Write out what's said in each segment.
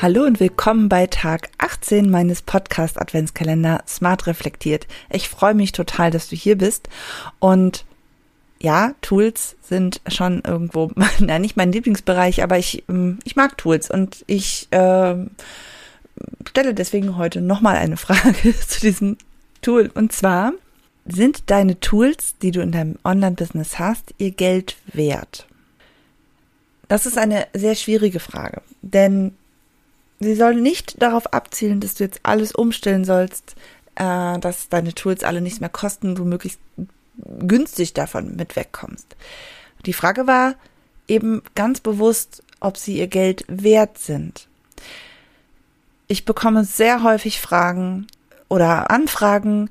Hallo und willkommen bei Tag 18 meines Podcast Adventskalender Smart Reflektiert. Ich freue mich total, dass du hier bist und ja, Tools sind schon irgendwo, na nicht mein Lieblingsbereich, aber ich, ähm, ich mag Tools und ich äh, stelle deswegen heute nochmal eine Frage zu diesem Tool. Und zwar, sind deine Tools, die du in deinem Online-Business hast, ihr Geld wert? Das ist eine sehr schwierige Frage, denn sie soll nicht darauf abzielen, dass du jetzt alles umstellen sollst, äh, dass deine Tools alle nichts mehr kosten, du möglichst günstig davon mit wegkommst. Die Frage war eben ganz bewusst, ob sie ihr Geld wert sind. Ich bekomme sehr häufig Fragen oder Anfragen,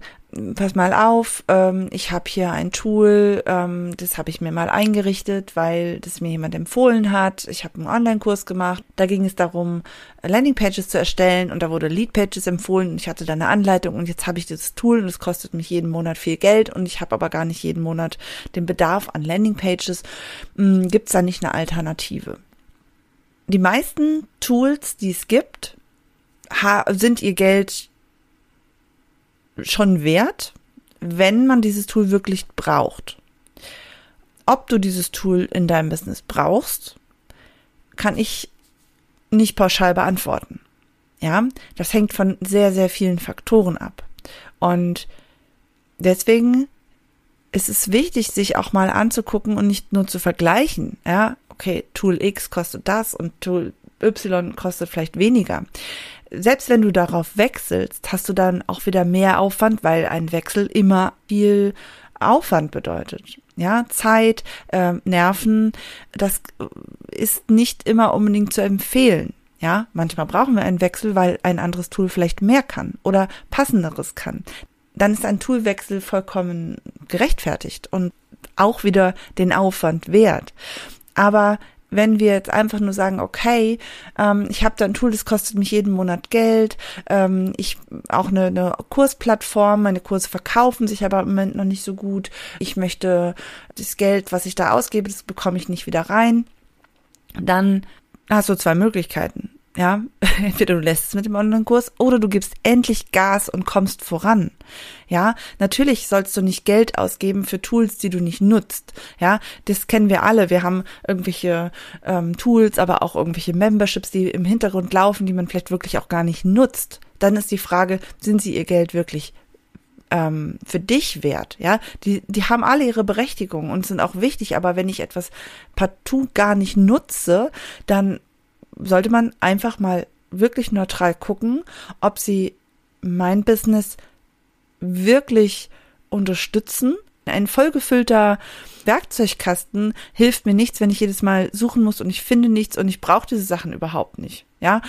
pass mal auf, ähm, ich habe hier ein Tool, ähm, das habe ich mir mal eingerichtet, weil das mir jemand empfohlen hat. Ich habe einen Online-Kurs gemacht. Da ging es darum, Landingpages zu erstellen und da wurde Leadpages empfohlen und ich hatte da eine Anleitung und jetzt habe ich dieses Tool und es kostet mich jeden Monat viel Geld und ich habe aber gar nicht jeden Monat den Bedarf an Landingpages. Hm, gibt es da nicht eine Alternative? Die meisten Tools, die es gibt, sind ihr Geld schon wert, wenn man dieses Tool wirklich braucht. Ob du dieses Tool in deinem Business brauchst, kann ich nicht pauschal beantworten. Ja, das hängt von sehr, sehr vielen Faktoren ab. Und deswegen ist es wichtig, sich auch mal anzugucken und nicht nur zu vergleichen. Ja, okay, Tool X kostet das und Tool Y kostet vielleicht weniger selbst wenn du darauf wechselst, hast du dann auch wieder mehr Aufwand, weil ein Wechsel immer viel Aufwand bedeutet. Ja, Zeit, äh, Nerven, das ist nicht immer unbedingt zu empfehlen. Ja, manchmal brauchen wir einen Wechsel, weil ein anderes Tool vielleicht mehr kann oder passenderes kann. Dann ist ein Toolwechsel vollkommen gerechtfertigt und auch wieder den Aufwand wert. Aber wenn wir jetzt einfach nur sagen, okay, ähm, ich habe da ein Tool, das kostet mich jeden Monat Geld, ähm, ich auch eine, eine Kursplattform, meine Kurse verkaufen sich aber im Moment noch nicht so gut, ich möchte das Geld, was ich da ausgebe, das bekomme ich nicht wieder rein, dann hast du zwei Möglichkeiten. Ja, entweder du lässt es mit dem Online-Kurs oder du gibst endlich Gas und kommst voran. Ja, natürlich sollst du nicht Geld ausgeben für Tools, die du nicht nutzt. Ja, das kennen wir alle. Wir haben irgendwelche ähm, Tools, aber auch irgendwelche Memberships, die im Hintergrund laufen, die man vielleicht wirklich auch gar nicht nutzt. Dann ist die Frage, sind sie ihr Geld wirklich ähm, für dich wert, ja, die, die haben alle ihre Berechtigung und sind auch wichtig, aber wenn ich etwas partout gar nicht nutze, dann sollte man einfach mal wirklich neutral gucken, ob sie mein Business wirklich unterstützen. Ein vollgefüllter Werkzeugkasten hilft mir nichts, wenn ich jedes Mal suchen muss und ich finde nichts und ich brauche diese Sachen überhaupt nicht. Ja,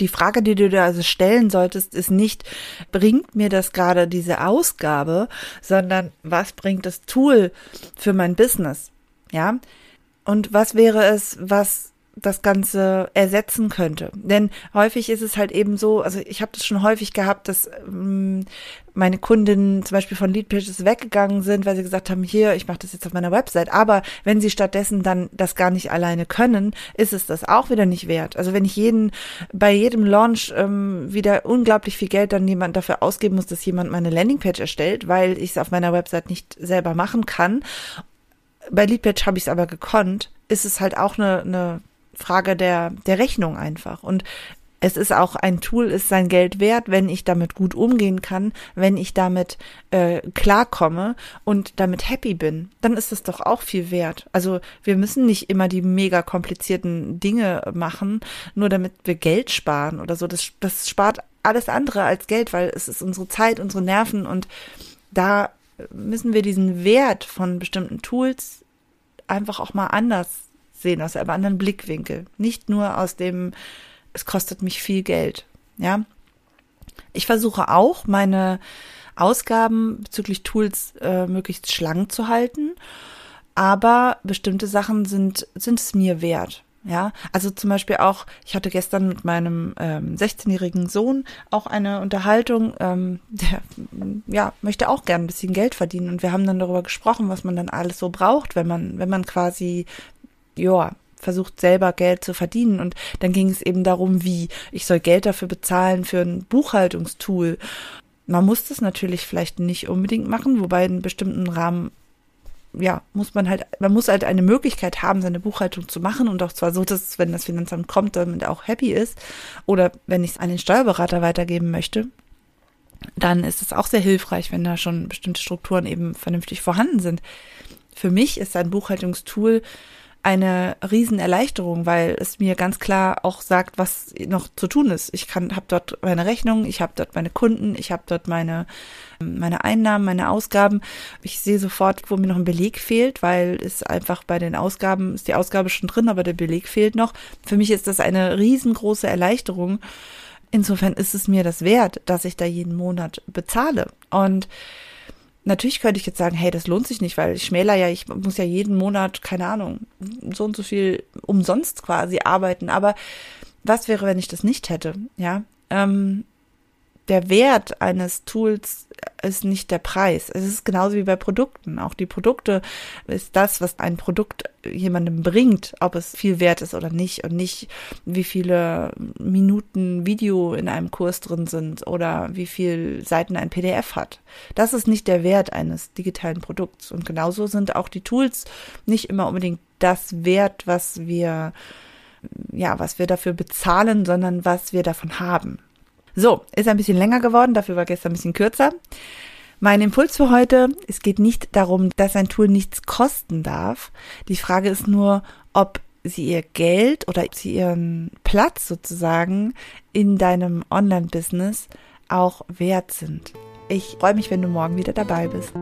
die Frage, die du dir also stellen solltest, ist nicht, bringt mir das gerade diese Ausgabe, sondern was bringt das Tool für mein Business? Ja, und was wäre es, was das Ganze ersetzen könnte. Denn häufig ist es halt eben so, also ich habe das schon häufig gehabt, dass ähm, meine Kundinnen zum Beispiel von Leadpages weggegangen sind, weil sie gesagt haben, hier, ich mache das jetzt auf meiner Website. Aber wenn sie stattdessen dann das gar nicht alleine können, ist es das auch wieder nicht wert. Also wenn ich jeden bei jedem Launch ähm, wieder unglaublich viel Geld dann jemand dafür ausgeben muss, dass jemand meine Landingpage erstellt, weil ich es auf meiner Website nicht selber machen kann. Bei Leadpage habe ich es aber gekonnt, ist es halt auch eine, eine Frage der, der Rechnung einfach. Und es ist auch ein Tool, ist sein Geld wert, wenn ich damit gut umgehen kann, wenn ich damit äh, klarkomme und damit happy bin, dann ist es doch auch viel wert. Also wir müssen nicht immer die mega komplizierten Dinge machen, nur damit wir Geld sparen oder so. Das, das spart alles andere als Geld, weil es ist unsere Zeit, unsere Nerven und da müssen wir diesen Wert von bestimmten Tools einfach auch mal anders sehen, aus einem anderen Blickwinkel. Nicht nur aus dem, es kostet mich viel Geld. Ja. Ich versuche auch, meine Ausgaben bezüglich Tools äh, möglichst schlank zu halten. Aber bestimmte Sachen sind, sind es mir wert. Ja, also zum Beispiel auch, ich hatte gestern mit meinem ähm, 16-jährigen Sohn auch eine Unterhaltung, ähm, der ja möchte auch gern ein bisschen Geld verdienen und wir haben dann darüber gesprochen, was man dann alles so braucht, wenn man, wenn man quasi, ja, versucht selber Geld zu verdienen und dann ging es eben darum, wie ich soll Geld dafür bezahlen für ein Buchhaltungstool. Man muss das natürlich vielleicht nicht unbedingt machen, wobei in bestimmten Rahmen ja, muss man halt, man muss halt eine Möglichkeit haben, seine Buchhaltung zu machen und auch zwar so, dass, wenn das Finanzamt kommt, damit auch happy ist. Oder wenn ich es an den Steuerberater weitergeben möchte, dann ist es auch sehr hilfreich, wenn da schon bestimmte Strukturen eben vernünftig vorhanden sind. Für mich ist ein Buchhaltungstool eine Riesenerleichterung, weil es mir ganz klar auch sagt, was noch zu tun ist. Ich kann, habe dort meine Rechnung, ich habe dort meine Kunden, ich habe dort meine meine Einnahmen, meine Ausgaben. Ich sehe sofort, wo mir noch ein Beleg fehlt, weil es einfach bei den Ausgaben ist die Ausgabe schon drin, aber der Beleg fehlt noch. Für mich ist das eine riesengroße Erleichterung. Insofern ist es mir das wert, dass ich da jeden Monat bezahle und Natürlich könnte ich jetzt sagen, hey, das lohnt sich nicht, weil ich schmäler ja, ich muss ja jeden Monat, keine Ahnung, so und so viel umsonst quasi arbeiten. Aber was wäre, wenn ich das nicht hätte? Ja, ähm, der Wert eines Tools ist nicht der Preis. Es ist genauso wie bei Produkten. Auch die Produkte ist das, was ein Produkt jemandem bringt, ob es viel wert ist oder nicht und nicht, wie viele Minuten Video in einem Kurs drin sind oder wie viel Seiten ein PDF hat. Das ist nicht der Wert eines digitalen Produkts. Und genauso sind auch die Tools nicht immer unbedingt das Wert, was wir, ja, was wir dafür bezahlen, sondern was wir davon haben. So, ist ein bisschen länger geworden, dafür war gestern ein bisschen kürzer. Mein Impuls für heute, es geht nicht darum, dass ein Tool nichts kosten darf. Die Frage ist nur, ob sie ihr Geld oder sie ihren Platz sozusagen in deinem Online-Business auch wert sind. Ich freue mich, wenn du morgen wieder dabei bist.